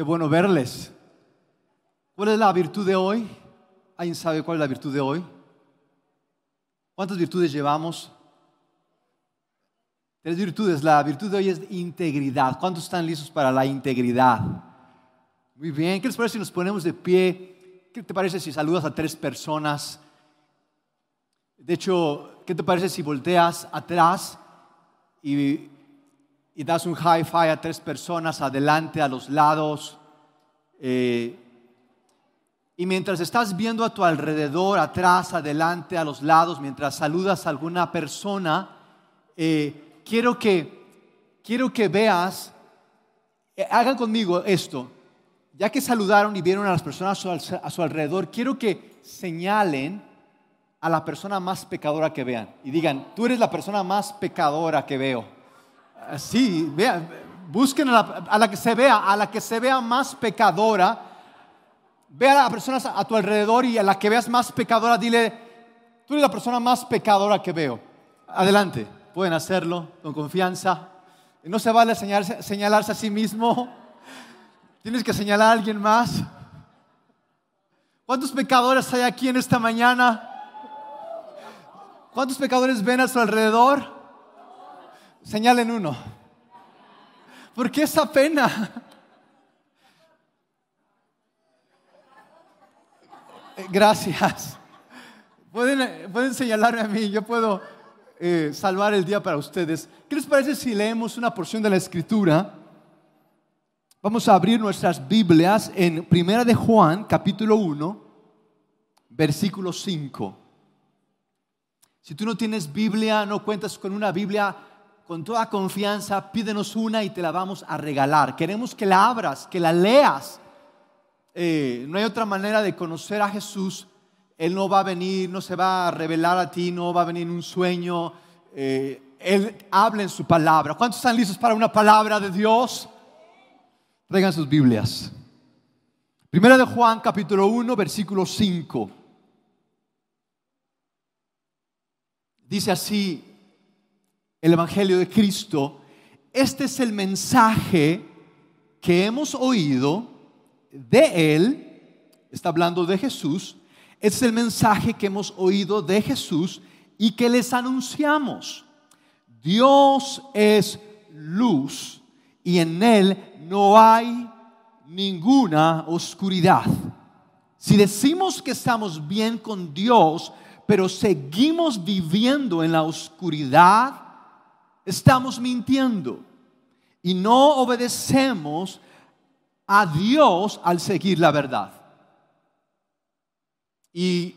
Qué bueno verles. ¿Cuál es la virtud de hoy? ¿Alguien sabe cuál es la virtud de hoy? ¿Cuántas virtudes llevamos? Tres virtudes. La virtud de hoy es integridad. ¿Cuántos están listos para la integridad? Muy bien. ¿Qué les parece si nos ponemos de pie? ¿Qué te parece si saludas a tres personas? De hecho, ¿qué te parece si volteas atrás y, y das un high five a tres personas adelante, a los lados? Eh, y mientras estás viendo a tu alrededor, atrás, adelante, a los lados, mientras saludas a alguna persona, eh, quiero, que, quiero que veas, eh, hagan conmigo esto, ya que saludaron y vieron a las personas a su alrededor, quiero que señalen a la persona más pecadora que vean y digan, tú eres la persona más pecadora que veo. Sí, vean, busquen a la, que se vea, a la que se vea más pecadora. Ve a las personas a tu alrededor y a la que veas más pecadora, dile, tú eres la persona más pecadora que veo. Adelante, pueden hacerlo con confianza. No se vale señalarse, señalarse a sí mismo. Tienes que señalar a alguien más. ¿Cuántos pecadores hay aquí en esta mañana? ¿Cuántos pecadores ven a su alrededor? Señalen uno. ¿Por qué esa pena? Gracias. Pueden, pueden señalarme a mí, yo puedo eh, salvar el día para ustedes. ¿Qué les parece si leemos una porción de la escritura? Vamos a abrir nuestras Biblias en Primera de Juan, capítulo 1, versículo 5. Si tú no tienes Biblia, no cuentas con una Biblia, con toda confianza, pídenos una y te la vamos a regalar. Queremos que la abras, que la leas. Eh, no hay otra manera de conocer a Jesús. Él no va a venir, no se va a revelar a ti, no va a venir en un sueño. Eh, él habla en su palabra. ¿Cuántos están listos para una palabra de Dios? Traigan sus Biblias. Primera de Juan, capítulo 1, versículo 5. Dice así el Evangelio de Cristo, este es el mensaje que hemos oído de Él, está hablando de Jesús, este es el mensaje que hemos oído de Jesús y que les anunciamos. Dios es luz y en Él no hay ninguna oscuridad. Si decimos que estamos bien con Dios, pero seguimos viviendo en la oscuridad, estamos mintiendo y no obedecemos a Dios al seguir la verdad. Y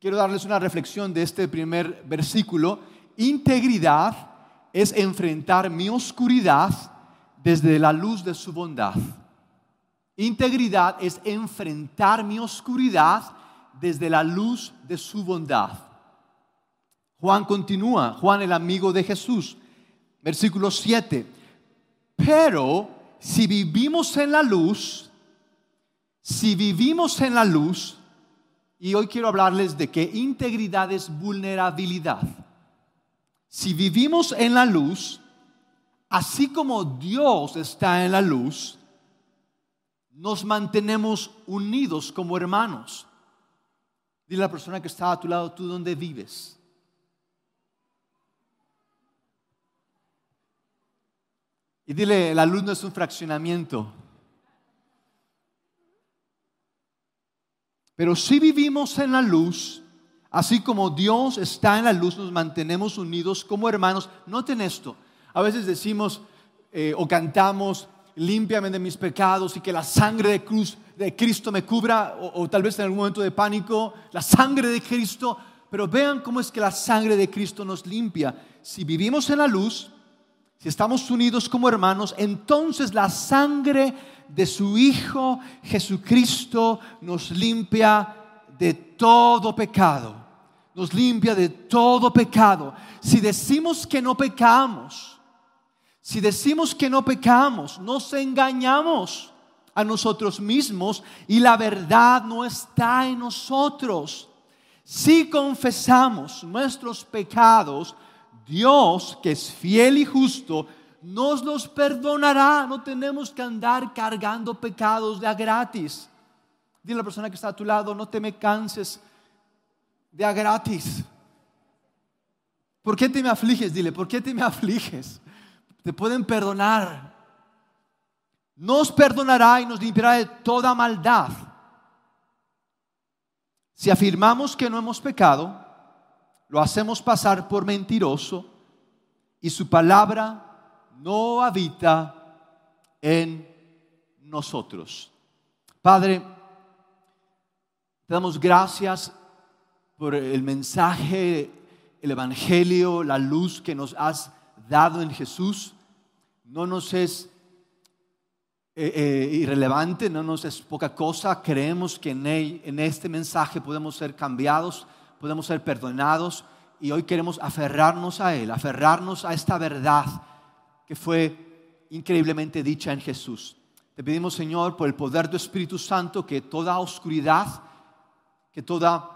quiero darles una reflexión de este primer versículo. Integridad es enfrentar mi oscuridad desde la luz de su bondad. Integridad es enfrentar mi oscuridad desde la luz de su bondad. Juan continúa, Juan el amigo de Jesús, versículo 7. Pero si vivimos en la luz, si vivimos en la luz, y hoy quiero hablarles de que integridad es vulnerabilidad. Si vivimos en la luz, así como Dios está en la luz, nos mantenemos unidos como hermanos. Dile a la persona que está a tu lado, ¿tú dónde vives? Y dile, la luz no es un fraccionamiento. Pero si vivimos en la luz, así como Dios está en la luz, nos mantenemos unidos como hermanos. Noten esto. A veces decimos eh, o cantamos, límpiame de mis pecados y que la sangre de cruz de Cristo me cubra, o, tal vez en algún momento de pánico, la sangre de Cristo, pero vean cómo es que la sangre de Cristo nos limpia. Si vivimos en la luz, si estamos unidos como hermanos, entonces la sangre de su Hijo Jesucristo nos limpia de todo pecado. Nos limpia de todo pecado. Si decimos que no pecamos, si decimos que no pecamos, nos engañamos a nosotros mismos y la verdad no está en nosotros. Si confesamos nuestros pecados, Dios, que es fiel y justo, nos los perdonará. No tenemos que andar cargando pecados de a gratis. Dile a la persona que está a tu lado, no te me canses de a gratis. ¿Por qué te me afliges? Dile, ¿por qué te me afliges? Te pueden perdonar. Nos perdonará y nos limpiará de toda maldad. Si afirmamos que no hemos pecado, lo hacemos pasar por mentiroso y su palabra no habita en nosotros. Padre, te damos gracias por el mensaje, el Evangelio, la luz que nos has dado en Jesús. No nos es eh, eh, irrelevante, no nos es poca cosa. Creemos que en, en este mensaje podemos ser cambiados, podemos ser perdonados y hoy queremos aferrarnos a Él, aferrarnos a esta verdad que fue increíblemente dicha en Jesús. Te pedimos, Señor, por el poder de tu Espíritu Santo, que toda oscuridad, que toda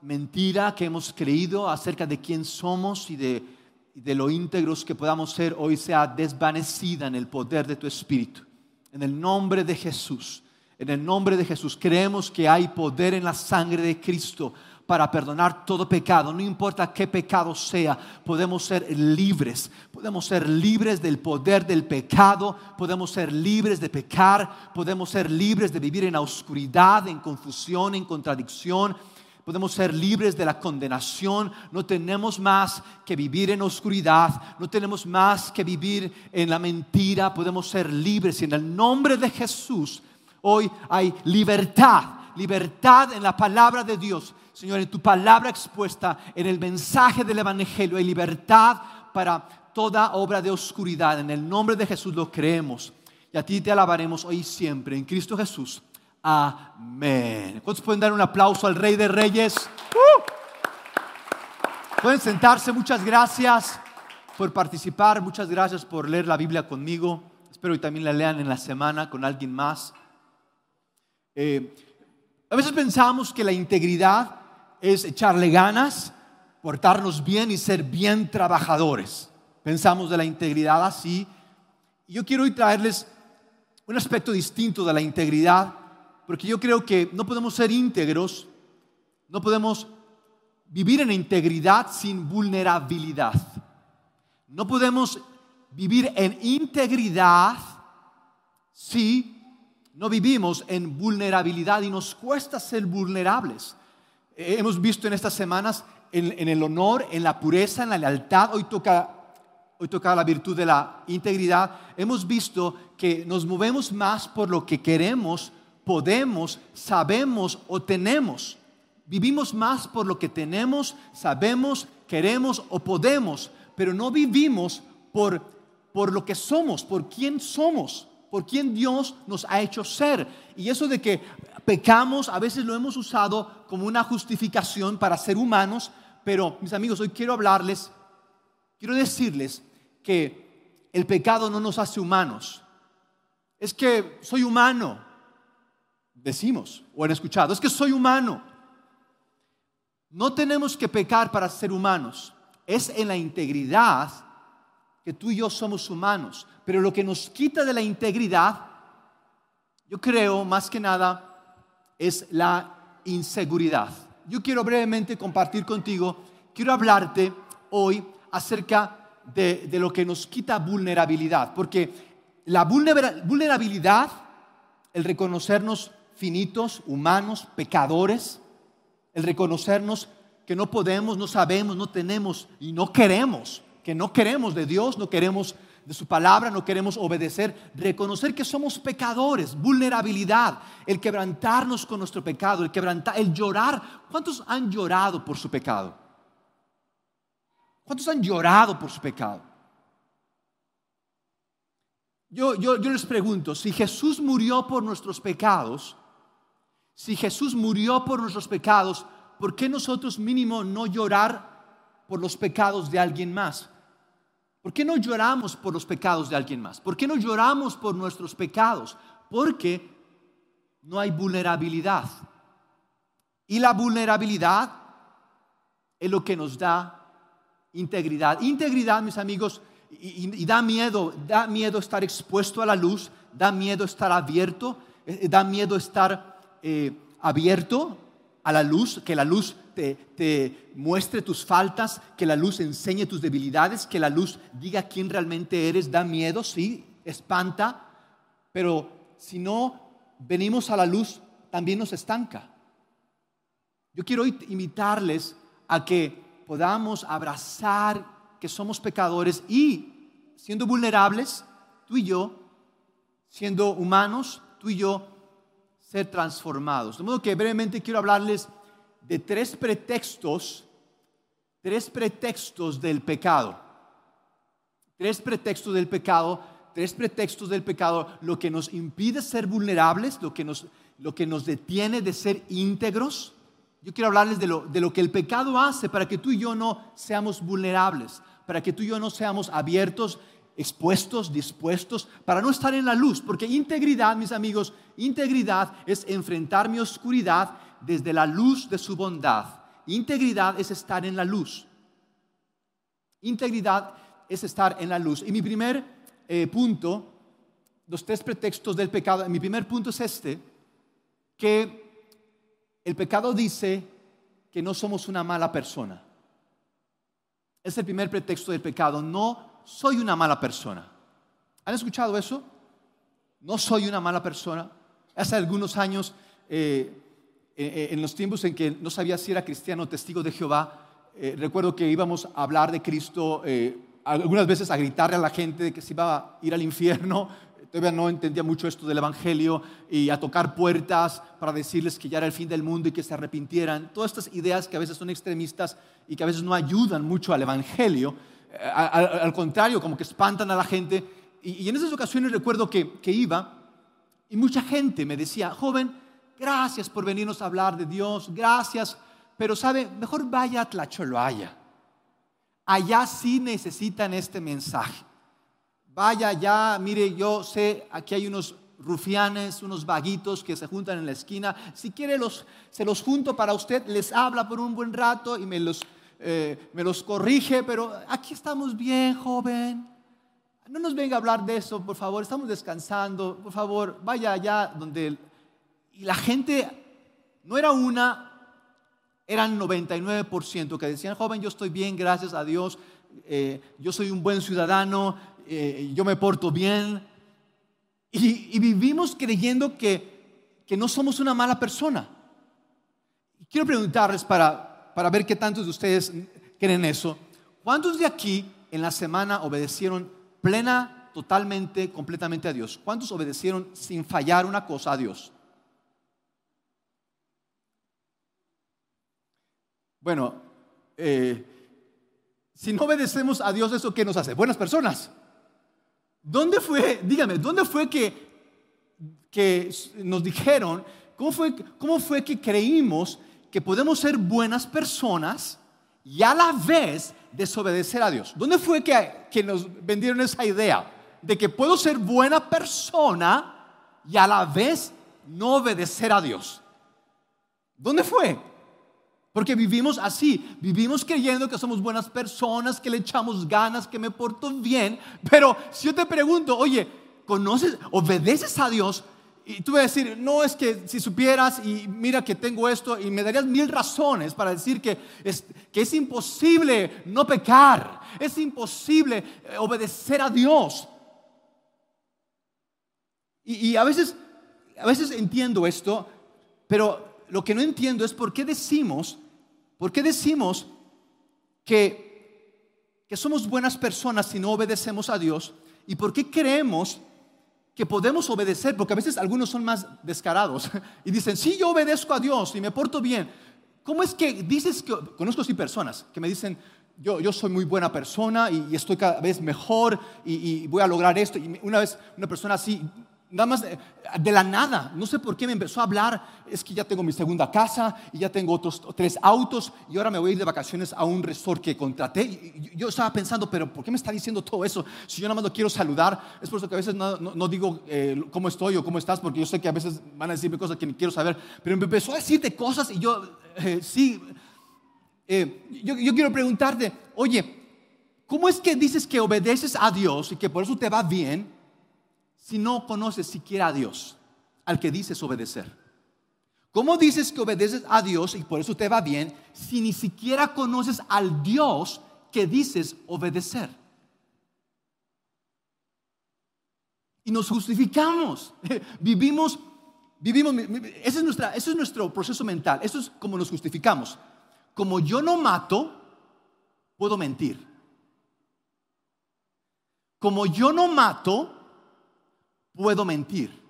mentira que hemos creído acerca de quién somos y de, de lo íntegros que podamos ser hoy sea desvanecida en el poder de tu Espíritu. En el nombre de Jesús, en el nombre de Jesús, creemos que hay poder en la sangre de Cristo para perdonar todo pecado, no importa qué pecado sea, podemos ser libres, podemos ser libres del poder del pecado, podemos ser libres de pecar, podemos ser libres de vivir en la oscuridad, en confusión, en contradicción, podemos ser libres de la condenación, no tenemos más que vivir en oscuridad, no tenemos más que vivir en la mentira, podemos ser libres. Y en el nombre de Jesús hoy hay libertad, libertad en la palabra de Dios. Señor, en tu palabra expuesta, en el mensaje del Evangelio, hay libertad para toda obra de oscuridad. En el nombre de Jesús lo creemos y a ti te alabaremos hoy y siempre. En Cristo Jesús. Amén. ¿Cuántos pueden dar un aplauso al Rey de Reyes? ¡Uh! Pueden sentarse. Muchas gracias por participar. Muchas gracias por leer la Biblia conmigo. Espero que también la lean en la semana con alguien más. Eh, a veces pensamos que la integridad es echarle ganas, portarnos bien y ser bien trabajadores. Pensamos de la integridad así. Yo quiero hoy traerles un aspecto distinto de la integridad porque yo creo que no podemos ser íntegros, no podemos vivir en integridad sin vulnerabilidad. No podemos vivir en integridad si no vivimos en vulnerabilidad y nos cuesta ser vulnerables. Hemos visto en estas semanas en, el honor, en la pureza, en la lealtad. Hoy toca, hoy toca la virtud de la integridad. Hemos visto que nos movemos más por lo que queremos podemos, sabemos o tenemos. Vivimos más por lo que tenemos, sabemos, queremos o podemos, pero no vivimos por, por lo que somos, por quién somos, por quién Dios nos ha hecho ser. Y eso de que pecamos, a veces lo hemos usado como una justificación para ser humanos, pero mis amigos, hoy quiero hablarles, quiero decirles que el pecado no nos hace humanos. Es que soy humano, decimos o han escuchado, es que soy humano. No tenemos que pecar para ser humanos. Es en la integridad que tú y yo somos humanos. Pero lo que nos quita de la integridad, yo creo más que nada, es la inseguridad. Yo quiero brevemente compartir contigo, quiero hablarte hoy acerca de, de lo que nos quita vulnerabilidad. Porque la vulnerabilidad, el reconocernos finitos, humanos, pecadores, el reconocernos que no podemos, no sabemos, no tenemos y no queremos, que no queremos de Dios, no queremos de su palabra, no queremos obedecer, reconocer que somos pecadores, vulnerabilidad, el quebrantarnos con nuestro pecado, el quebrantar, el llorar. ¿Cuántos han llorado por su pecado? ¿Cuántos han llorado por su pecado? Yo, yo, yo les pregunto, si Jesús murió por nuestros pecados, si Jesús murió por nuestros pecados, ¿por qué nosotros mínimo no llorar por los pecados de alguien más? ¿Por qué no lloramos por los pecados de alguien más? ¿Por qué no lloramos por nuestros pecados? Porque no hay vulnerabilidad. Y la vulnerabilidad es lo que nos da integridad. Integridad, mis amigos, y, da miedo, da miedo estar expuesto a la luz, da miedo estar abierto, eh, da miedo estar eh, abierto a la luz, que la luz te, te, muestre tus faltas, que la luz enseñe tus debilidades, que la luz diga quién realmente eres, da miedo, sí, espanta, pero si no venimos a la luz, también nos estanca. Yo quiero invitarles a que podamos abrazar que somos pecadores y siendo vulnerables, tú y yo, siendo humanos, tú y yo, ser transformados. De modo que brevemente quiero hablarles de tres pretextos, tres pretextos del pecado. Tres pretextos del pecado, tres pretextos del pecado, lo que nos impide ser vulnerables, lo que nos, lo que nos detiene de ser íntegros. Yo quiero hablarles de lo, de lo que el pecado hace para que tú y yo no seamos vulnerables, para que tú y yo no seamos abiertos, expuestos, dispuestos, para no estar en la luz. Porque integridad, mis amigos, integridad es enfrentar mi oscuridad desde la luz de su bondad. Integridad es estar en la luz. Integridad es estar en la luz. Y mi primer eh, punto, los tres pretextos del pecado, mi primer punto es este, que el pecado dice que no somos una mala persona. Es el primer pretexto del pecado. No soy una mala persona. ¿Han escuchado eso? No soy una mala persona. Hace algunos años, eh, eh, en los tiempos en que no sabía si era cristiano o testigo de Jehová, eh, recuerdo que íbamos a hablar de Cristo, algunas veces a gritarle a la gente de que se iba a ir al infierno, todavía no entendía mucho esto del Evangelio y a tocar puertas para decirles que ya era el fin del mundo y que se arrepintieran. Todas estas ideas que a veces son extremistas y que a veces no ayudan mucho al Evangelio, eh, al, contrario, como que espantan a la gente. Y, en esas ocasiones recuerdo que, iba y mucha gente me decía, joven, gracias por venirnos a hablar de Dios, gracias, pero sabe, mejor vaya a Tlacholoaya. Allá sí necesitan este mensaje vaya ya, mire, yo sé, aquí hay unos rufianes, unos vaguitos que se juntan en la esquina. Si quiere, los, se los junto para usted, les habla por un buen rato y me los, eh, me los corrige, pero aquí estamos bien, joven. No nos venga a hablar de eso, por favor, estamos descansando, por favor, vaya allá donde... Y la gente no era una, eran 99% que decían, joven, yo estoy bien, gracias a Dios, eh, yo soy un buen ciudadano, eh, yo me porto bien. Y, vivimos creyendo que, que, no somos una mala persona. Quiero preguntarles para, para ver qué tantos de ustedes creen eso. ¿Cuántos de aquí en la semana obedecieron plena, totalmente, completamente a Dios? ¿Cuántos obedecieron sin fallar una cosa a Dios? Bueno, eh, si no obedecemos a Dios, ¿eso qué nos hace? Buenas personas. ¿Dónde fue, dígame, dónde fue que, que nos dijeron, cómo fue, cómo fue que creímos que podemos ser buenas personas y a la vez desobedecer a Dios? ¿Dónde fue que, que nos vendieron esa idea de que puedo ser buena persona y a la vez no obedecer a Dios? ¿Dónde fue? Porque vivimos así, vivimos creyendo que somos buenas personas, que le echamos ganas, que me porto bien. Pero si yo te pregunto, oye, ¿conoces, obedeces a Dios? Y tú vas a decir, no es que si supieras y mira que tengo esto y me darías mil razones para decir que es, que es imposible no pecar, es imposible eh, obedecer a Dios. Y, a, veces, a veces entiendo esto, pero lo que no entiendo es por qué decimos, por qué decimos que, que somos buenas personas si no obedecemos a Dios y por qué creemos que podemos obedecer, porque a veces algunos son más descarados y dicen, sí, yo obedezco a Dios y me porto bien. ¿Cómo es que dices que, conozco sí personas que me dicen, yo, yo soy muy buena persona y, estoy cada vez mejor y, y, voy a lograr esto? Y una vez una persona así Nada más de, la nada, no sé por qué me empezó a hablar, es que ya tengo mi segunda casa y ya tengo otros tres autos y ahora me voy a ir de vacaciones a un resort que contraté. yo estaba pensando, pero ¿por qué me está diciendo todo eso? Si yo nada más lo quiero saludar, es por eso que a veces no, digo eh, cómo estoy o cómo estás, porque yo sé que a veces van a decirme cosas que ni quiero saber, pero me empezó a decirte cosas y yo, eh, sí, eh, yo quiero preguntarte, oye, ¿cómo es que dices que obedeces a Dios y que por eso te va bien si no conoces siquiera a Dios, al que dices obedecer? ¿Cómo dices que obedeces a Dios y por eso te va bien si ni siquiera conoces al Dios que dices obedecer? Y nos justificamos. Vivimos, vivimos, ese es, ese es nuestro proceso mental. Eso es como nos justificamos. Como yo no mato, puedo mentir. Como yo no mato, puedo mentir.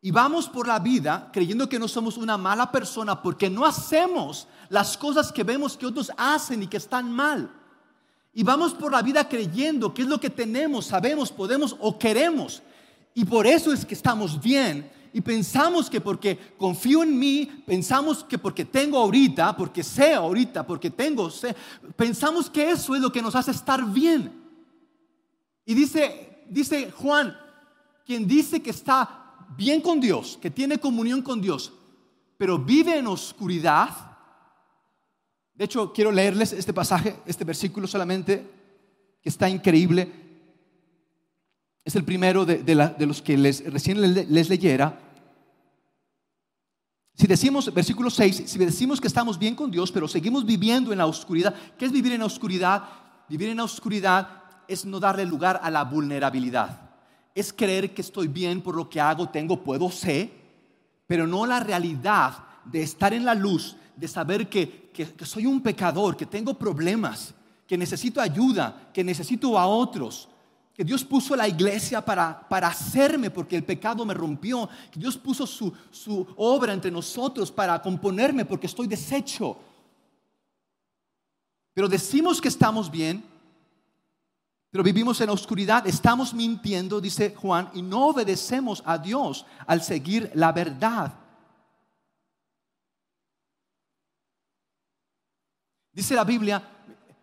Y vamos por la vida creyendo que no somos una mala persona porque no hacemos las cosas que vemos que otros hacen y que están mal. Y vamos por la vida creyendo que es lo que tenemos, sabemos, podemos o queremos. Y por eso es que estamos bien. Y pensamos que porque confío en mí, pensamos que porque tengo ahorita, porque sé ahorita, porque tengo, pensamos que eso es lo que nos hace estar bien. Y dice, dice Juan, quien dice que está bien con Dios, que tiene comunión con Dios, pero vive en oscuridad. De hecho, quiero leerles este pasaje, este versículo solamente, que está increíble. Es el primero de, los que les, recién les, les leyera. Si decimos, versículo 6, si decimos que estamos bien con Dios, pero seguimos viviendo en la oscuridad, ¿qué es vivir en la oscuridad? Vivir en la oscuridad es no darle lugar a la vulnerabilidad es creer que estoy bien por lo que hago, tengo, puedo, sé, pero no la realidad de estar en la luz, de saber que, soy un pecador, que tengo problemas, que necesito ayuda, que necesito a otros, que Dios puso la iglesia para, para hacerme porque el pecado me rompió, que Dios puso su, su obra entre nosotros para componerme porque estoy deshecho. Pero decimos que estamos bien, pero vivimos en la oscuridad, estamos mintiendo, dice Juan, y no obedecemos a Dios al seguir la verdad. Dice la Biblia,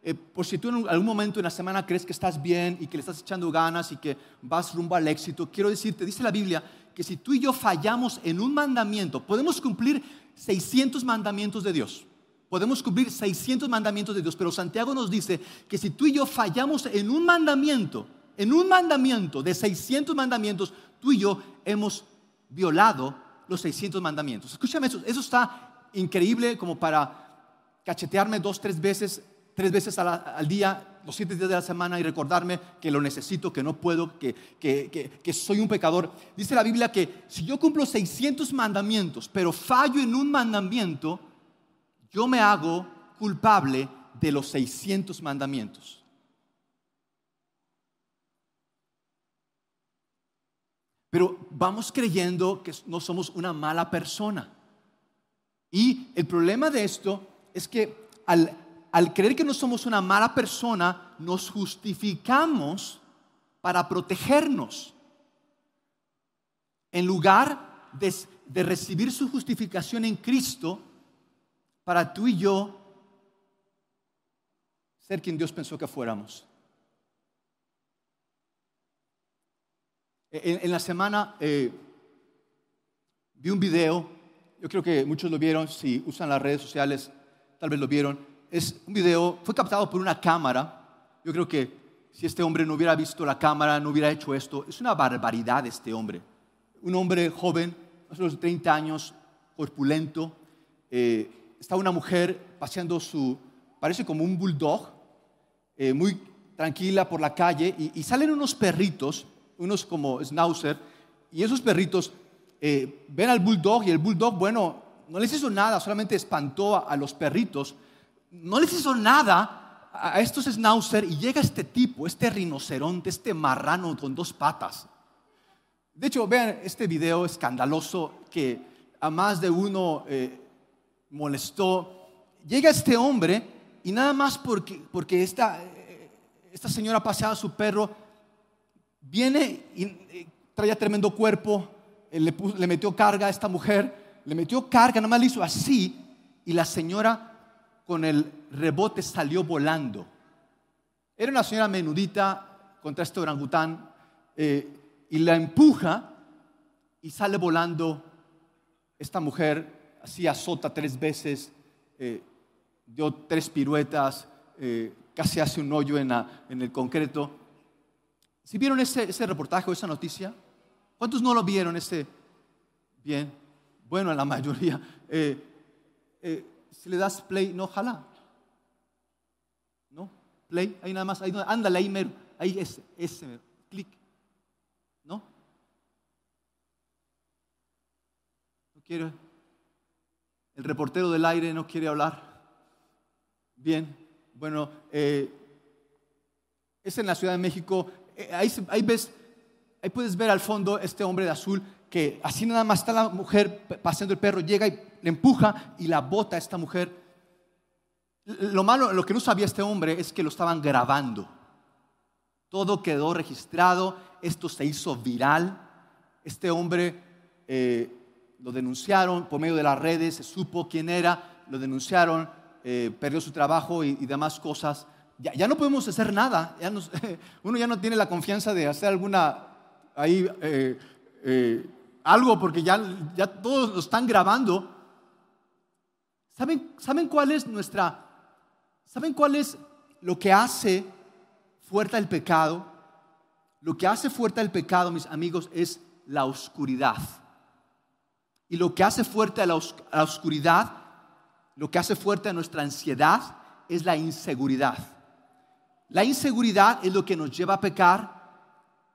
eh, por si tú en algún momento en la semana crees que estás bien y que le estás echando ganas y que vas rumbo al éxito, quiero decirte, dice la Biblia que si tú y yo fallamos en un mandamiento, podemos cumplir 600 mandamientos de Dios podemos cumplir 600 mandamientos de Dios, pero Santiago nos dice que si tú y yo fallamos en un mandamiento, en un mandamiento de 600 mandamientos, tú y yo hemos violado los 600 mandamientos. Escúchame eso, eso está increíble como para cachetearme dos, tres veces, tres veces al día, los siete días de la semana y recordarme que lo necesito, que no puedo, que, que soy un pecador. Dice la Biblia que si yo cumplo 600 mandamientos, pero fallo en un mandamiento, yo me hago culpable de los 600 mandamientos. Pero vamos creyendo que no somos una mala persona. Y el problema de esto es que al, creer que no somos una mala persona, nos justificamos para protegernos. En lugar de recibir su justificación en Cristo, para tú y yo ser quien Dios pensó que fuéramos. En, la semana eh, vi un video, yo creo que muchos lo vieron, si usan las redes sociales, tal vez lo vieron. Es un video, fue captado por una cámara. Yo creo que si este hombre no hubiera visto la cámara, no hubiera hecho esto. Es una barbaridad este hombre. Un hombre joven, a los 30 años, corpulento, eh, está una mujer paseando su, parece como un bulldog, eh, muy tranquila por la calle, y, salen unos perritos, unos como schnauzer, y esos perritos eh, ven al bulldog y el bulldog, bueno, no les hizo nada, solamente espantó a, los perritos, no les hizo nada a, estos schnauzer y llega este tipo, este rinoceronte, este marrano con dos patas. De hecho, vean este video escandaloso que a más de uno eh, molestó. Llega este hombre y nada más porque, porque esta, esta señora paseaba su perro, viene y eh, traía tremendo cuerpo, eh, le, le metió carga a esta mujer, le metió carga, nada más le hizo así y la señora con el rebote salió volando. Era una señora menudita contra este orangután eh, y la empuja y sale volando esta mujer así azota tres veces, eh, dio tres piruetas, eh, casi hace un hoyo en, el concreto. ¿Si vieron ese, reportaje o esa noticia? ¿Cuántos no lo vieron ese? Bien, bueno, la mayoría. Eh, si le das play, no jala. ¿No? Play, ahí nada más, ahí, ándale ahí mero, ahí ese, ese clic. ¿No? No quiere. El reportero del aire no quiere hablar. Bien, bueno, eh, es en la Ciudad de México. Eh, ahí, ves, ahí puedes ver al fondo este hombre de azul que así nada más está la mujer paseando el perro, llega y le empuja y la bota a esta mujer. Lo malo, lo que no sabía este hombre es que lo estaban grabando. Todo quedó registrado, esto se hizo viral. Este hombre eh, lo denunciaron por medio de las redes, se supo quién era, lo denunciaron, eh, perdió su trabajo y, demás cosas. Ya, no podemos hacer nada, uno ya no tiene la confianza de hacer alguna ahí eh, algo porque ya, ya todos lo están grabando. ¿Saben, ¿Saben cuál es nuestra, saben cuál es lo que hace fuerte el pecado? Lo que hace fuerte el pecado, mis amigos, es la oscuridad. Y lo que hace fuerte a la, oscuridad, lo que hace fuerte a nuestra ansiedad, es la inseguridad. La inseguridad es lo que nos lleva a pecar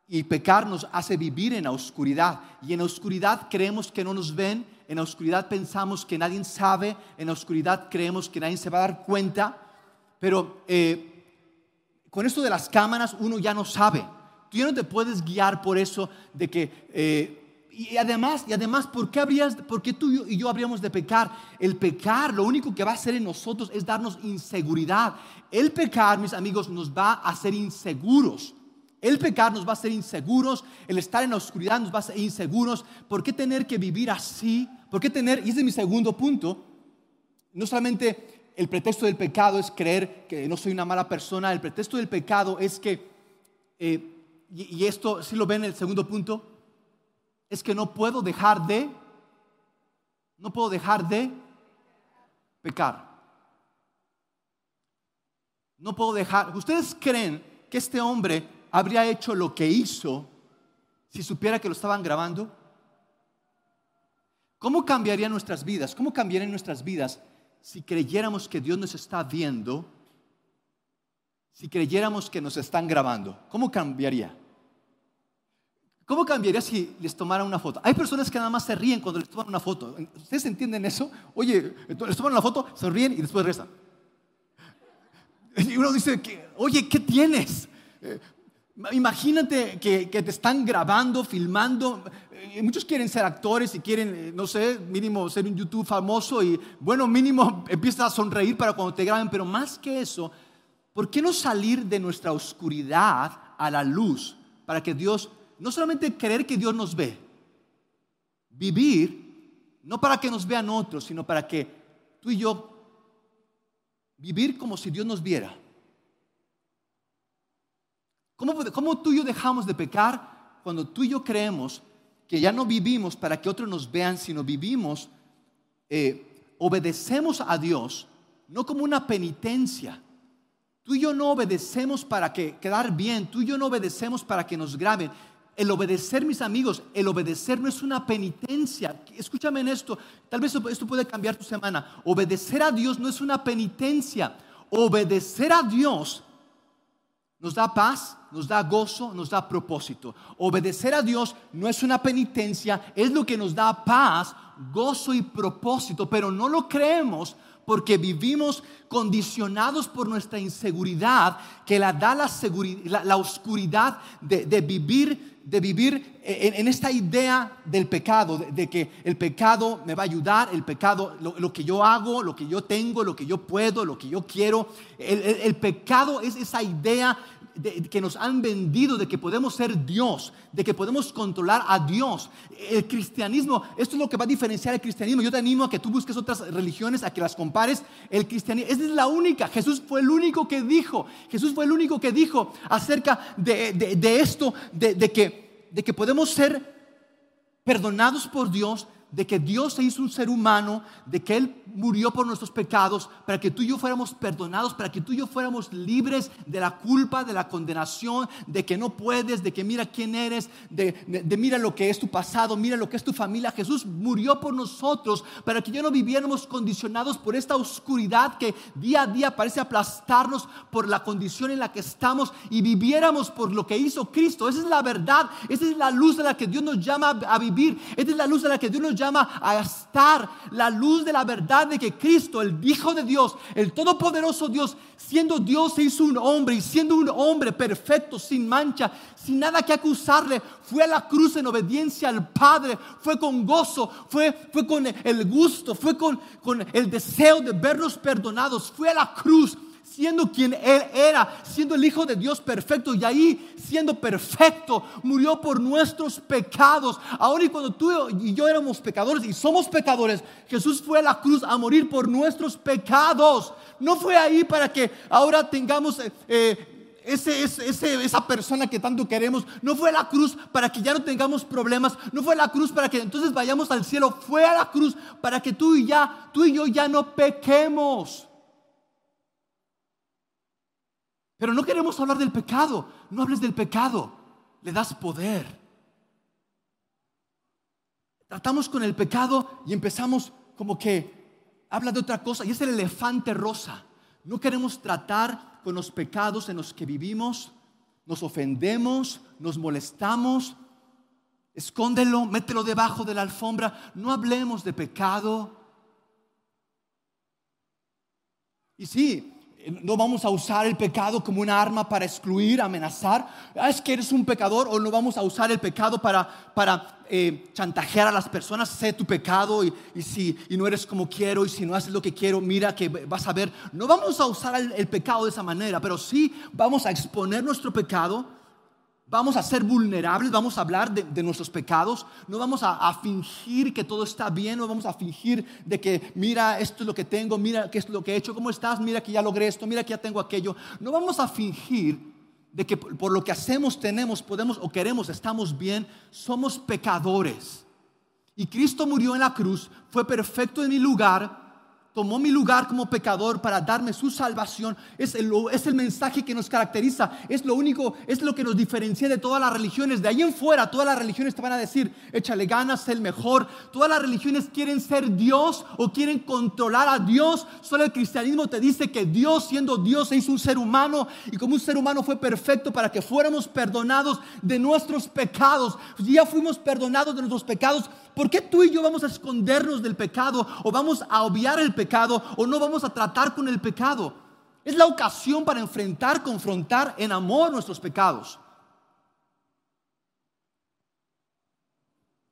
y pecar nos hace vivir en la oscuridad. Y en la oscuridad creemos que no nos ven, en la oscuridad pensamos que nadie sabe, en la oscuridad creemos que nadie se va a dar cuenta. Pero eh, con esto de las cámaras uno ya no sabe. Tú ya no te puedes guiar por eso de que... Eh, y además, y además, ¿por qué, habrías, ¿por qué tú y yo habríamos de pecar? El pecar lo único que va a hacer en nosotros es darnos inseguridad. El pecar, mis amigos, nos va a hacer inseguros. El pecar nos va a hacer inseguros, el estar en la oscuridad nos va a hacer inseguros. ¿Por qué tener que vivir así? ¿Por qué tener, y ese es mi segundo punto, no solamente el pretexto del pecado es creer que no soy una mala persona, el pretexto del pecado es que, eh, y, esto si lo ven en el segundo punto, es que no puedo dejar de, no puedo dejar de pecar. No puedo dejar, ustedes creen que este hombre habría hecho lo que hizo si supiera que lo estaban grabando? ¿Cómo cambiaría nuestras vidas? ¿Cómo cambiarían nuestras vidas si creyéramos que Dios nos está viendo? Si creyéramos que nos están grabando, ¿cómo cambiaría? ¿Cómo cambiaría si les tomaran una foto? Hay personas que nada más se ríen cuando les toman una foto. ¿Ustedes entienden eso? Oye, les toman una foto, se ríen y después rezan. Y uno dice, oye, ¿qué tienes? Eh, Imagínate que, te están grabando, filmando. Eh, muchos quieren ser actores y quieren, eh, no sé, mínimo ser un YouTube famoso y bueno, mínimo empiezas a sonreír para cuando te graben, pero más que eso, ¿por qué no salir de nuestra oscuridad a la luz para que Dios, no solamente creer que Dios nos ve, vivir, no para que nos vean otros, sino para que tú y yo vivir como si Dios nos viera? ¿Cómo, tú y yo dejamos de pecar cuando tú y yo creemos que ya no vivimos para que otros nos vean, sino vivimos, eh, obedecemos a Dios, no como una penitencia. Tú y yo no obedecemos para que, quedar bien, tú y yo no obedecemos para que nos graben. El obedecer, mis amigos, el obedecer no es una penitencia. Escúchame en esto, tal vez esto puede cambiar tu semana. Obedecer a Dios no es una penitencia. Obedecer a Dios nos da paz, nos da gozo, nos da propósito. Obedecer a Dios no es una penitencia, es lo que nos da paz, gozo y propósito, pero no lo creemos porque vivimos condicionados por nuestra inseguridad que la da la, oscuridad de, vivir, de vivir en, esta idea del pecado, de, que el pecado me va a ayudar, el pecado, lo, que yo hago, lo que yo tengo, lo que yo puedo, lo que yo quiero. el pecado es esa idea que nos han vendido de que podemos ser Dios, de que podemos controlar a Dios. El cristianismo, esto es lo que va a diferenciar el cristianismo. Yo te animo a que tú busques otras religiones, a que las compares. El cristianismo, esa es la única. Jesús fue el único que dijo, Jesús fue el único que dijo acerca de, esto, de, que, de que podemos ser perdonados por Dios, de que Dios se hizo un ser humano, de que Él murió por nuestros pecados, para que tú y yo fuéramos perdonados, para que tú y yo fuéramos libres de la culpa, de la condenación, de que no puedes, de que mira quién eres, de, mira lo que es tu pasado, mira lo que es tu familia. Jesús murió por nosotros para que yo no viviéramos condicionados por esta oscuridad que día a día parece aplastarnos por la condición en la que estamos y viviéramos por lo que hizo Cristo. Esa es la verdad, esa es la luz de la que Dios nos llama a vivir, esa es la luz de la que Dios nos llama a estar, la luz de la verdad de que Cristo, el Hijo de Dios, el Todopoderoso Dios, siendo Dios se hizo un hombre y siendo un hombre perfecto, sin mancha, sin nada que acusarle, fue a la cruz en obediencia al Padre, fue con gozo, fue, fue con el gusto, fue con, con el deseo de vernos perdonados, fue a la cruz siendo quien Él era, siendo el Hijo de Dios perfecto y ahí siendo perfecto, murió por nuestros pecados. Ahora y cuando tú y yo éramos pecadores y somos pecadores, Jesús fue a la cruz a morir por nuestros pecados. No fue ahí para que ahora tengamos... Eh, eh, ese, ese, esa persona que tanto queremos, no fue a la cruz para que ya no tengamos problemas, no fue a la cruz para que entonces vayamos al cielo, fue a la cruz para que tú y ya, tú y yo ya no pequemos. Pero no queremos hablar del pecado. No hables del pecado. Le das poder. Tratamos con el pecado y empezamos como que habla de otra cosa. Y es el elefante rosa. No queremos tratar con los pecados en los que vivimos. Nos ofendemos, nos molestamos. Escóndelo, mételo debajo de la alfombra. No hablemos de pecado. Y sí, no vamos a usar el pecado como una arma para excluir, amenazar. Ah, es que eres un pecador o no vamos a usar el pecado para, para eh, chantajear a las personas. Sé tu pecado y, si y no eres como quiero y si no haces lo que quiero, mira que vas a ver. No vamos a usar el pecado de esa manera, pero sí vamos a exponer nuestro pecado Vamos a ser vulnerables, vamos a hablar de, nuestros pecados, no vamos a, fingir que todo está bien, no vamos a fingir de que mira esto es lo que tengo, mira qué es lo que he hecho, cómo estás, mira que ya logré esto, mira que ya tengo aquello. No vamos a fingir de que por lo que hacemos, tenemos, podemos o queremos, estamos bien, somos pecadores. Y Cristo murió en la cruz, fue perfecto en mi lugar tomó mi lugar como pecador para darme su salvación. Es el, es el, mensaje que nos caracteriza, es lo único, es lo que nos diferencia de todas las religiones. De ahí en fuera, todas las religiones te van a decir, échale ganas, sé el mejor. Todas las religiones quieren ser Dios o quieren controlar a Dios. Solo el cristianismo te dice que Dios, siendo Dios, se hizo un ser humano y como un ser humano fue perfecto para que fuéramos perdonados de nuestros pecados. Ya fuimos perdonados de nuestros pecados. ¿Por qué tú y yo vamos a escondernos del pecado o vamos a obviar el pecado? o no vamos a tratar con el pecado. Es la ocasión para enfrentar, confrontar en amor nuestros pecados.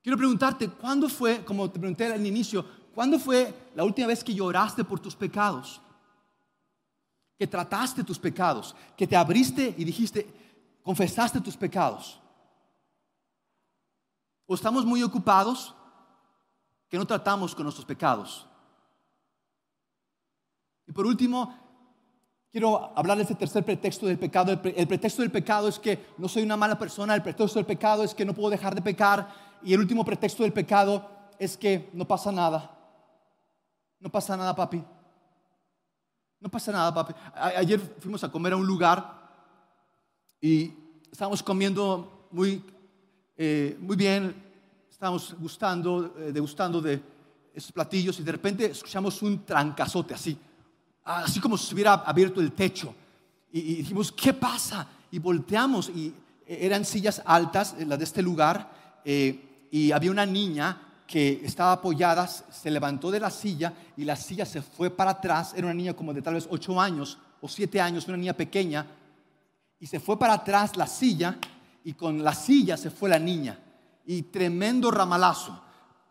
Quiero preguntarte, ¿cuándo fue, como te pregunté al inicio, cuándo fue la última vez que lloraste por tus pecados? Que trataste tus pecados, que te abriste y dijiste, confesaste tus pecados. ¿O estamos muy ocupados que no tratamos con nuestros pecados? Y por último, quiero hablar de este tercer pretexto del pecado. El, pretexto del pecado es que no soy una mala persona, el pretexto del pecado es que no puedo dejar de pecar y el último pretexto del pecado es que no pasa nada. No pasa nada, papi. No pasa nada, papi. ayer fuimos a comer a un lugar y estábamos comiendo muy, eh, muy bien, estábamos gustando, eh, degustando de esos platillos y de repente escuchamos un trancazote así así como si se hubiera abierto el techo. Y, dijimos, ¿qué pasa? Y volteamos y eran sillas altas, las de este lugar, eh, y había una niña que estaba apoyada, se levantó de la silla y la silla se fue para atrás, era una niña como de tal vez 8 años o 7 años, una niña pequeña, y se fue para atrás la silla y con la silla se fue la niña. Y tremendo ramalazo.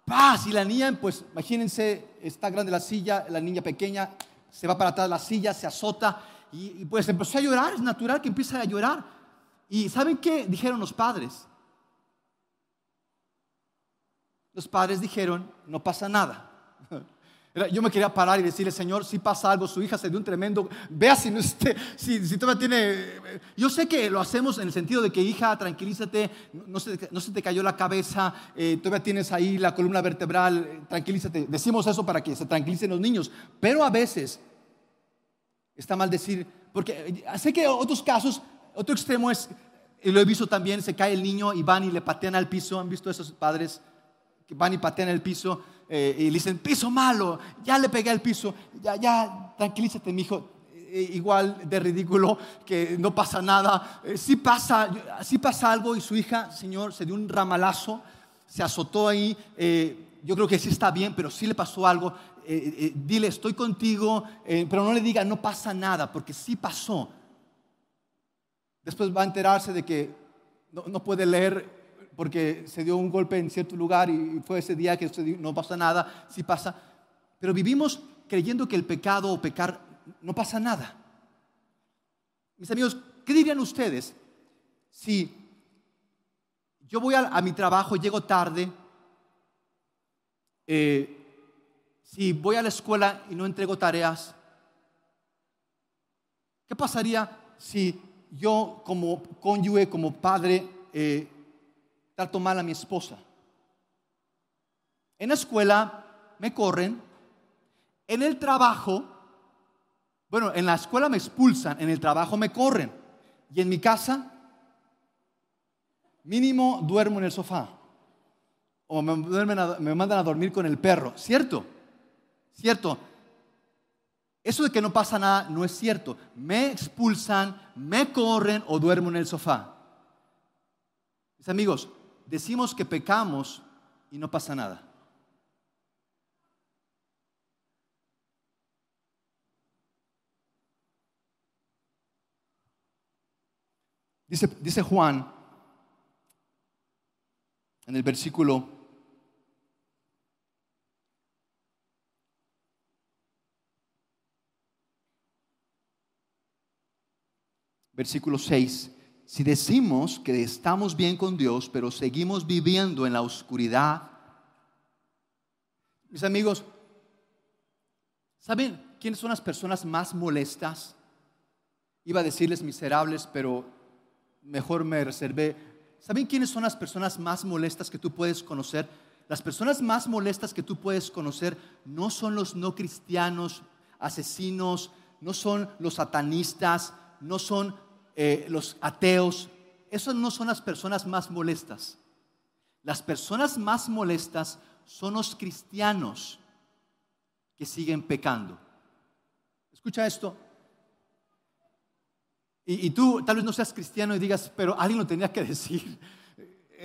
Paz, y la niña, pues imagínense, está grande la silla, la niña pequeña, se va para atrás de la silla, se azota y, pues empezó a llorar, es natural que empiece a llorar. ¿Y saben qué dijeron los padres? Los padres dijeron, no pasa nada. Yo me quería parar y decirle, Señor, si pasa algo, su hija se dio un tremendo, vea si, esté, si, todavía tiene... Yo sé que lo hacemos en el sentido de que, hija, tranquilízate, no se, no se te cayó la cabeza, eh, todavía tienes ahí la columna vertebral, eh, tranquilízate. Decimos eso para que se tranquilicen los niños, pero a veces está mal decir, porque eh, sé que otros casos, otro extremo es, y lo he visto también, se cae el niño y van y le patean al piso, ¿han visto esos padres que van y patean el piso? Eh, y le dicen, piso malo, ya le pegué al piso, ya, ya, tranquilízate, mi hijo. Eh, igual de ridículo que no pasa nada. Eh, si pasa, si pasa algo y su hija, Señor, se dio un ramalazo, se azotó ahí. yo creo que sí está bien, pero si le pasó algo. dile, estoy contigo, pero no le diga, no pasa nada, porque sí pasó. Después va a enterarse de que no, no puede leer porque se dio un golpe en cierto lugar y fue ese día que no pasa nada, sí pasa. Pero vivimos creyendo que el pecado o pecar no pasa nada. Mis amigos, ¿qué dirían ustedes si yo voy a, mi trabajo, llego tarde, eh, si voy a la escuela y no entrego tareas? ¿Qué pasaría si yo como cónyuge, como padre, eh, trato mal a mi esposa. En la escuela me corren, en el trabajo, bueno, en la escuela me expulsan, en el trabajo me corren. Y en mi casa, mínimo duermo en el sofá. O me, me mandan a dormir con el perro. ¿Cierto? ¿Cierto? Eso de que no pasa nada no es cierto. Me expulsan, me corren o duermo en el sofá. Mis amigos, decimos que pecamos y no pasa nada. Dice, dice Juan en el versículo versículo 6 si decimos que estamos bien con Dios, pero seguimos viviendo en la oscuridad, mis amigos, ¿saben quiénes son las personas más molestas? Iba a decirles miserables, pero mejor me reservé. ¿Saben quiénes son las personas más molestas que tú puedes conocer? Las personas más molestas que tú puedes conocer no son los no cristianos, asesinos, no son los satanistas, no son eh, los ateos, esos no son las personas más molestas. Las personas más molestas son los cristianos que siguen pecando. Escucha esto. Y, tú tal vez no seas cristiano y digas, pero alguien lo tenía que decir.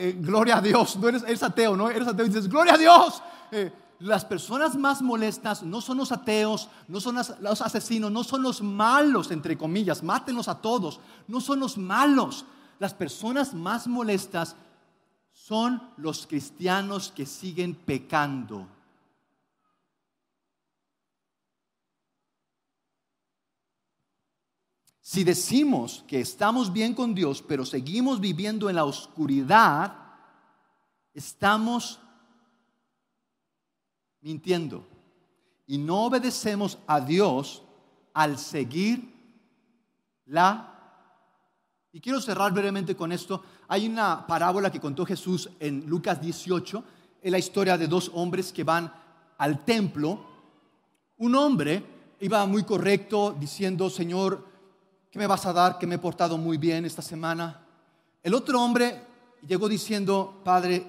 Eh, gloria a Dios, no eres, ateo, ¿no? Eres ateo y dices, gloria a Dios. Eh, las personas más molestas no son los ateos, no son los asesinos, no son los malos, entre comillas, mátenlos a todos, no son los malos. Las personas más molestas son los cristianos que siguen pecando. Si decimos que estamos bien con Dios, pero seguimos viviendo en la oscuridad, estamos mintiendo. Y no obedecemos a Dios al seguir la... Y quiero cerrar brevemente con esto. Hay una parábola que contó Jesús en Lucas 18, en la historia de dos hombres que van al templo. Un hombre iba muy correcto diciendo, Señor, ¿qué me vas a dar? Que me he portado muy bien esta semana. El otro hombre llegó diciendo, Padre,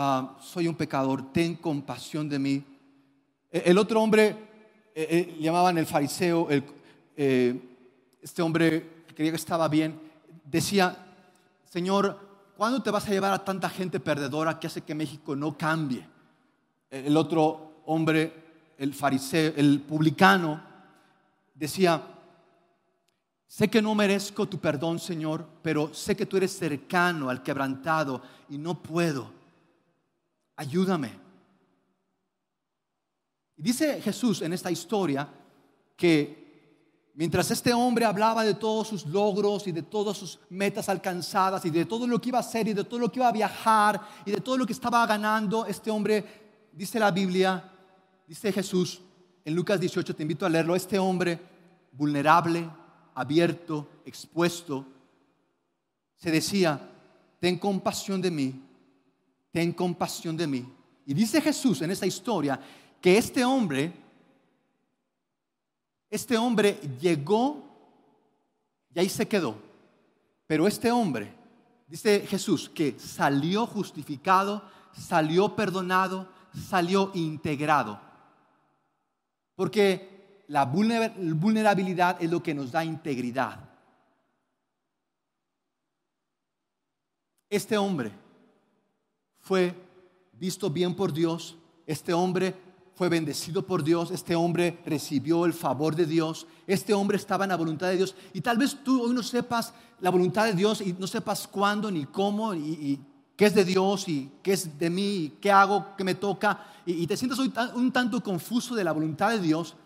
Ah, soy un pecador, ten compasión de mí. E, el otro hombre, eh, eh, llamaban el fariseo, eh, este hombre que creía que estaba bien, decía, Señor, ¿cuándo te vas a llevar a tanta gente perdedora que hace que México no cambie? El otro hombre, el fariseo, el publicano, decía, sé que no merezco tu perdón, Señor, pero sé que tú eres cercano al quebrantado y no puedo ayúdame. Dice Jesús en esta historia que mientras este hombre hablaba de todos sus logros y de todas sus metas alcanzadas y de todo lo que iba a hacer y de todo lo que iba a viajar y de todo lo que estaba ganando, este hombre dice la Biblia, dice Jesús en Lucas 18, te invito a leerlo, este hombre vulnerable, abierto, expuesto, se decía, ten compasión de mí, ten compasión de mí. Y dice Jesús en esta historia que este hombre, este hombre llegó y ahí se quedó. Pero este hombre, dice Jesús, que salió justificado, salió perdonado, salió integrado. Porque la vulnerabilidad es lo que nos da integridad. Este hombre fue visto bien por Dios, este hombre fue bendecido por Dios, este hombre recibió el favor de Dios, este hombre estaba en la voluntad de Dios. Y tal vez tú hoy no sepas la voluntad de Dios y no sepas cuándo ni cómo y, qué es de Dios y qué es de mí y qué hago, qué me toca. Y, te sientes hoy un tanto confuso de la voluntad de Dios.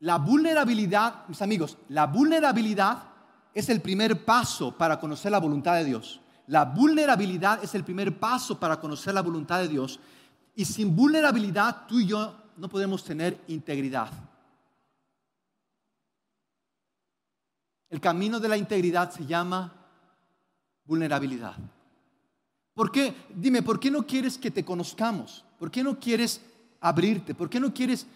La vulnerabilidad, mis amigos, la vulnerabilidad es el primer paso para conocer la voluntad de Dios. La vulnerabilidad es el primer paso para conocer la voluntad de Dios. Y sin vulnerabilidad tú y yo no podemos tener integridad. El camino de la integridad se llama vulnerabilidad. ¿Por qué? Dime, ¿por qué no quieres que te conozcamos? ¿Por qué no quieres abrirte? ¿Por qué no quieres...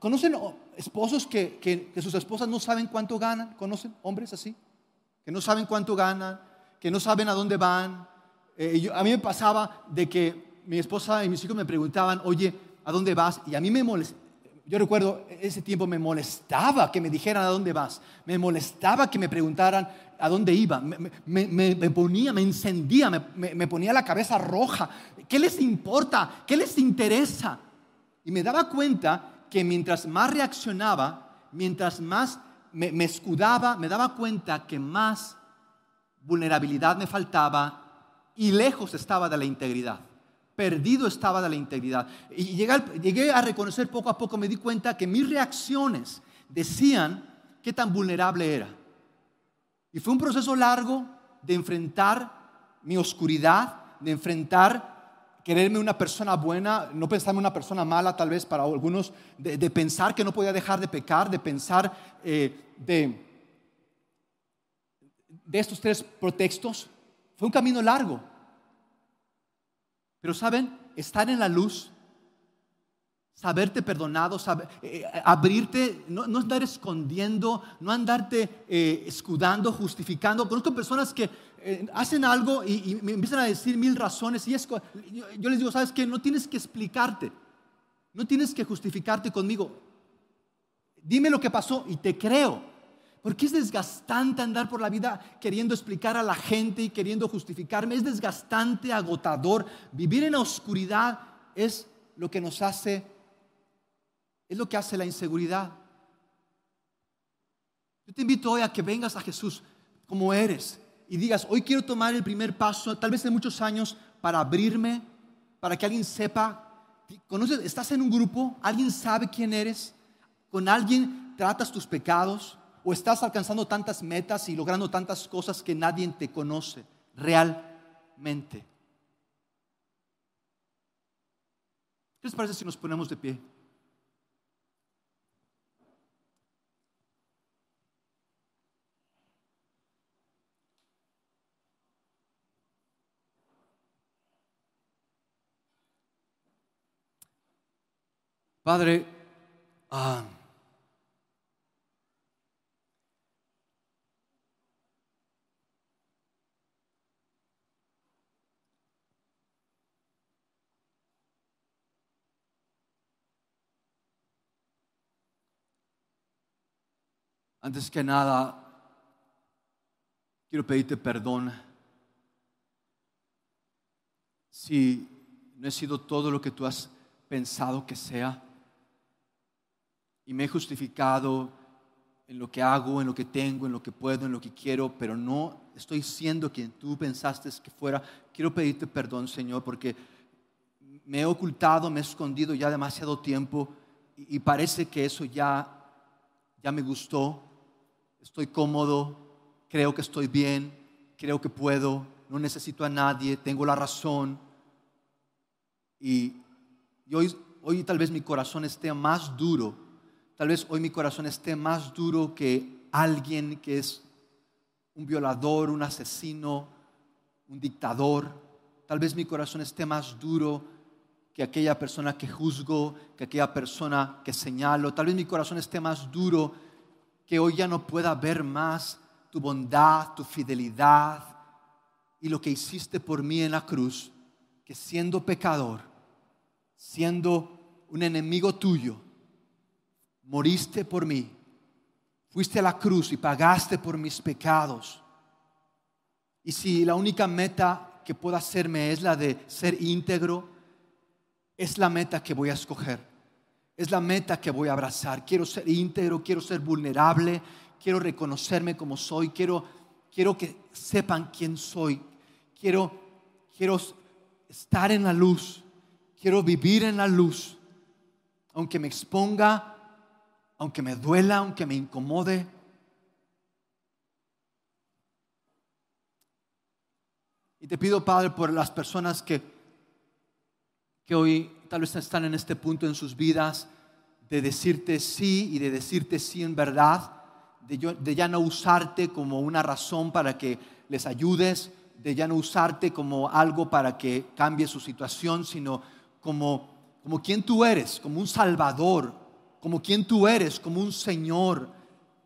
¿Conocen esposos que, que sus esposas no saben cuánto ganan? ¿Conocen hombres así? Que no saben cuánto ganan, que no saben a dónde van. Eh, a mí me pasaba de que mi esposa y mis hijos me preguntaban, oye, ¿a dónde vas? Y a mí me molestaba. Yo recuerdo ese tiempo me molestaba que me dijeran a dónde vas. Me molestaba que me preguntaran a dónde iba. Me, ponía, me encendía, me, ponía la cabeza roja. ¿Qué les importa? ¿Qué les interesa? Y me daba cuenta que mientras más reaccionaba, mientras más me escudaba, me daba cuenta que más vulnerabilidad me faltaba y lejos estaba de la integridad. Perdido estaba de la integridad. Y llegué, a reconocer poco a poco, me di cuenta que mis reacciones decían qué tan vulnerable era. Y fue un proceso largo de enfrentar mi oscuridad, de enfrentar quererme una persona buena, no pensarme una persona mala tal vez para algunos, de, pensar que no podía dejar de pecar, de pensar eh, de de estos tres pretextos fue un camino largo. Pero saben, estar en la luz, saberte perdonado, eh, eh, abrirte, no, andar escondiendo, no andarte eh, escudando, justificando. Conozco personas que hacen algo y, me empiezan a decir mil razones y yo, yo les digo, ¿sabes qué? No tienes que explicarte, no tienes que justificarte conmigo. Dime lo que pasó y te creo. Porque es desgastante andar por la vida queriendo explicar a la gente y queriendo justificarme. Es desgastante, agotador. Vivir en la oscuridad es lo que nos hace, es lo que hace la inseguridad. Yo te invito hoy a que vengas a Jesús como eres y digas, hoy quiero tomar el primer paso, tal vez de muchos años, para abrirme, para que alguien sepa. ¿Conoces? Estás en un grupo, alguien sabe quién eres, con alguien tratas tus pecados o estás alcanzando tantas metas y logrando tantas cosas que nadie te conoce realmente. ¿Qué les parece si nos ponemos de pie? Padre, ah, Antes que nada, quiero pedirte perdón si no he sido todo lo que tú has pensado que sea y me he justificado en lo que hago, en lo que tengo, en lo que puedo, en lo que quiero, pero no estoy siendo quien tú pensaste que fuera. Quiero pedirte perdón, Señor, porque me he ocultado, me he escondido ya demasiado tiempo y, parece que eso ya, ya me gustó estoy cómodo, creo que estoy bien, creo que puedo, no necesito a nadie, tengo la razón. Y Y hoy, hoy tal vez mi corazón esté más duro, tal vez hoy mi corazón esté más duro que alguien que es un violador, un asesino, un dictador. Tal vez mi corazón esté más duro que aquella persona que juzgo, que aquella persona que señalo. Tal vez mi corazón esté más duro que hoy ya no pueda ver más tu bondad, tu fidelidad y lo que hiciste por mí en la cruz, que siendo pecador, siendo un enemigo tuyo, moriste por mí, fuiste a la cruz y pagaste por mis pecados. Y si la única meta que puedo hacerme es la de ser íntegro, es la meta que voy a escoger. Es la meta que voy a abrazar. Quiero ser íntegro, quiero ser vulnerable, quiero reconocerme como soy, quiero, quiero que sepan quién soy. Quiero, quiero estar en la luz, quiero vivir en la luz, aunque me exponga, aunque me duela, aunque me incomode. Y te pido, Padre, por las personas que que hoy tal vez están en este punto en sus vidas de decirte sí y de decirte sí en verdad, de, ya no usarte como una razón para que les ayudes, de ya no usarte como algo para que cambie su situación, sino como, como quien tú eres, como un salvador, como quien tú eres, como un Señor.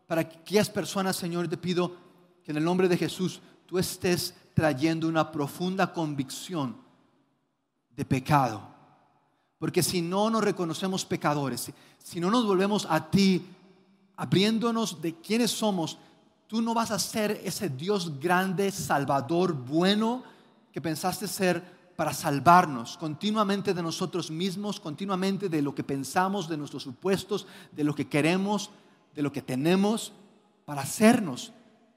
Para aquellas personas, Señor, te pido que en el nombre de Jesús tú estés trayendo una profunda convicción de pecado. Porque si no nos reconocemos pecadores, si no nos volvemos a ti, abriéndonos de quiénes somos, tú no vas a ser ese Dios grande, salvador, bueno, que pensaste ser para salvarnos continuamente de nosotros mismos, continuamente de lo que pensamos, de nuestros supuestos, de lo que queremos, de lo que tenemos, para hacernos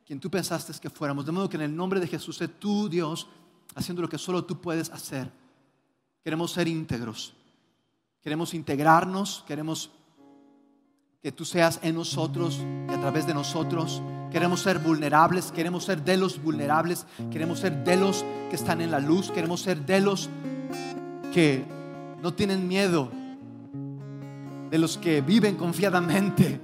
quien tú pensaste que fuéramos. De modo que en el nombre de Jesús, sé tú, Dios, haciendo lo que solo tú puedes hacer. Queremos ser íntegros. Queremos integrarnos, queremos que tú seas en nosotros y a través de nosotros. Queremos ser vulnerables, queremos ser de los vulnerables, queremos ser de los que están en la luz, queremos ser de los que no tienen miedo, de los que viven confiadamente,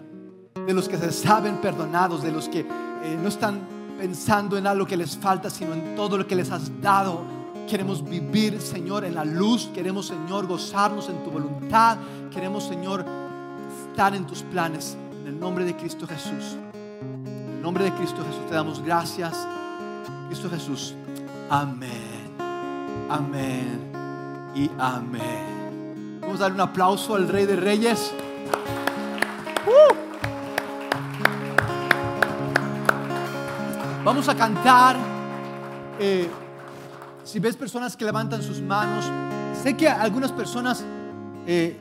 de los que se saben perdonados, de los que eh, no están pensando en algo que les falta, sino en todo lo que les has dado Queremos vivir, Señor, en la luz. Queremos, Señor, gozarnos en tu voluntad. Queremos, Señor, estar en tus planes. En el nombre de Cristo Jesús. En el nombre de Cristo Jesús te damos gracias. Cristo Jesús. Amén. Amén. Y amén. Vamos a dar un aplauso al Rey de Reyes. Uh. Vamos a cantar. Eh, si ves personas que levantan sus manos, sé que algunas personas eh,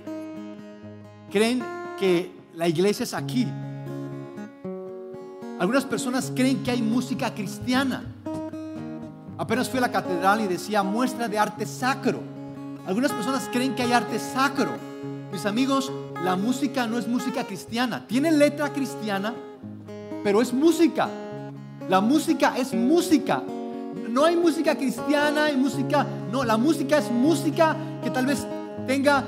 creen que la iglesia es aquí. Algunas personas creen que hay música cristiana. Apenas fui a la catedral y decía muestra de arte sacro. Algunas personas creen que hay arte sacro. Mis amigos, la música no es música cristiana. Tiene letra cristiana, pero es música. La música es música no hay música cristiana, hay música, no, la música es música que tal vez tenga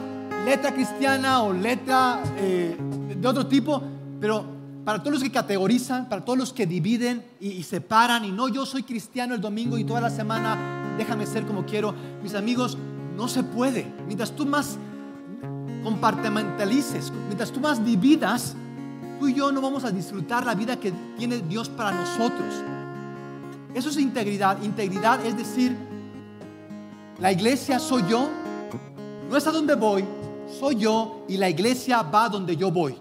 letra cristiana o letra eh, de otro tipo, pero para todos los que categorizan, para todos los que dividen y, separan, y no, yo soy cristiano el domingo y toda la semana déjame ser como quiero, mis amigos, no se puede. Mientras tú más compartimentalices, mientras tú más dividas, tú y yo no vamos a disfrutar la vida que tiene Dios para nosotros. Eso es integridad. Integridad es decir, la iglesia soy yo, no es a donde voy, soy yo y la iglesia va donde yo voy.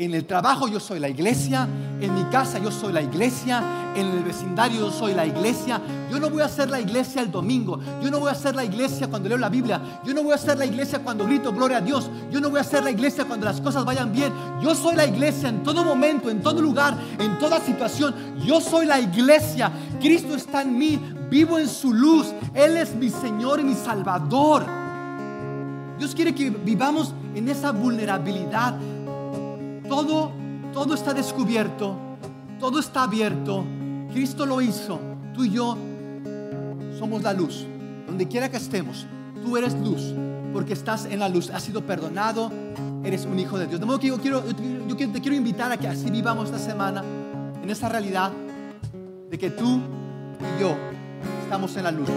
En el trabajo yo soy la iglesia, en mi casa yo soy la iglesia, en el vecindario yo soy la iglesia. Yo no voy a ser la iglesia el domingo, yo no voy a ser la iglesia cuando leo la Biblia, yo no voy a ser la iglesia cuando grito gloria a Dios, yo no voy a ser la iglesia cuando las cosas vayan bien. Yo soy la iglesia en todo momento, en todo lugar, en toda situación. Yo soy la iglesia. Cristo está en mí, vivo en su luz. Él es mi Señor y mi Salvador. Dios quiere que vivamos en esa vulnerabilidad todo, todo está descubierto, todo está abierto. Cristo lo hizo. Tú y yo somos la luz. Donde quiera que estemos, tú eres luz. porque estás en la luz, has sido perdonado, eres un hijo de Dios. De modo que yo, quiero, yo te quiero invitar a que así vivamos esta semana en esta realidad de que tú y yo estamos en la luz.